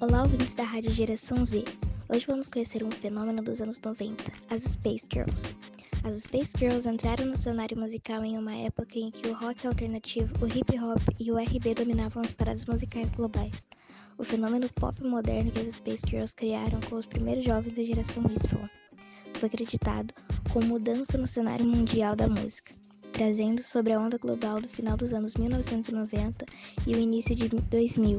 Olá, ouvintes da Rádio Geração Z. Hoje vamos conhecer um fenômeno dos anos 90, as Space Girls. As Space Girls entraram no cenário musical em uma época em que o rock alternativo, o hip hop e o RB dominavam as paradas musicais globais. O fenômeno pop moderno que as Space Girls criaram com os primeiros jovens da geração Y foi acreditado com mudança no cenário mundial da música, trazendo sobre a onda global do final dos anos 1990 e o início de 2000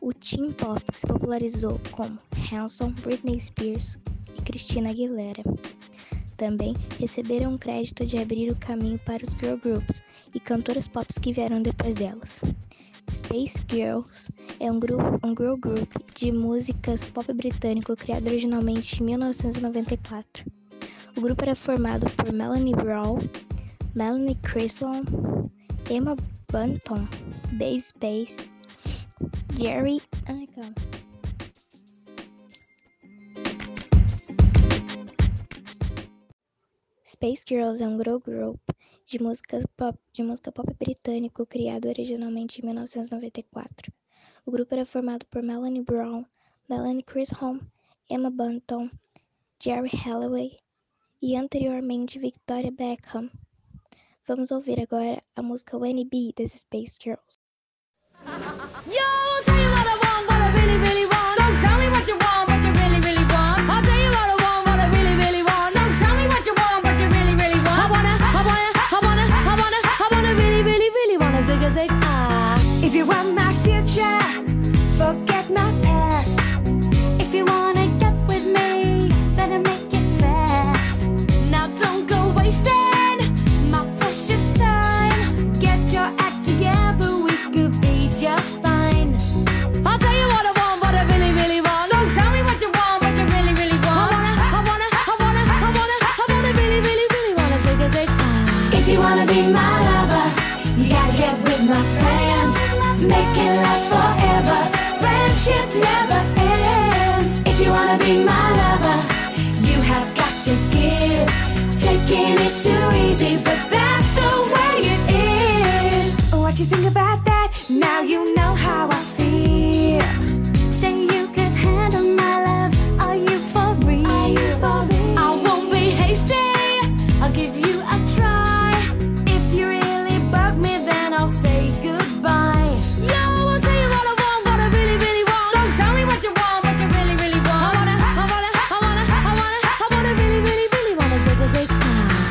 o teen pop se popularizou como Hanson, Britney Spears e Christina Aguilera. Também receberam crédito de abrir o caminho para os girl groups e cantoras pop que vieram depois delas. Space Girls é um, grupo, um girl group de músicas pop britânico criado originalmente em 1994. O grupo era formado por Melanie Brown, Melanie Crislon, Emma Bunton, Babe Space, Jerry. Ai, calma. Space Girls é um girl group de música pop, de música pop britânico criado originalmente em 1994. O grupo era formado por Melanie Brown, Melanie Chisholm, Emma Bunton, Jerry Halloway e anteriormente Victoria Beckham. Vamos ouvir agora a música When Be das Space Girls. Make it last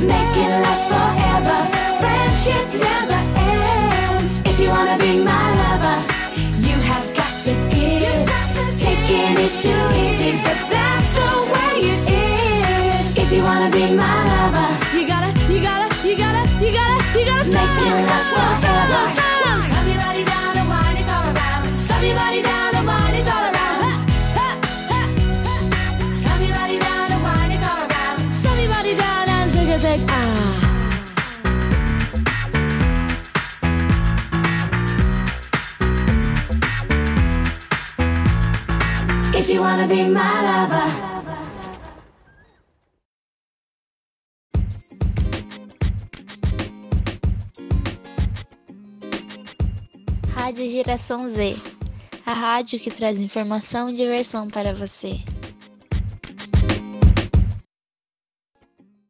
Make it last forever. Friendship never ends. If you wanna be my lover, you have got to give. Taking is too easy, but that's the way it is. If you wanna be my lover, You gotta, you gotta, you gotta, you gotta, you gotta stop. Make it last if you wanna be my lover. Rádio Geração Z, a rádio que traz informação e diversão para você.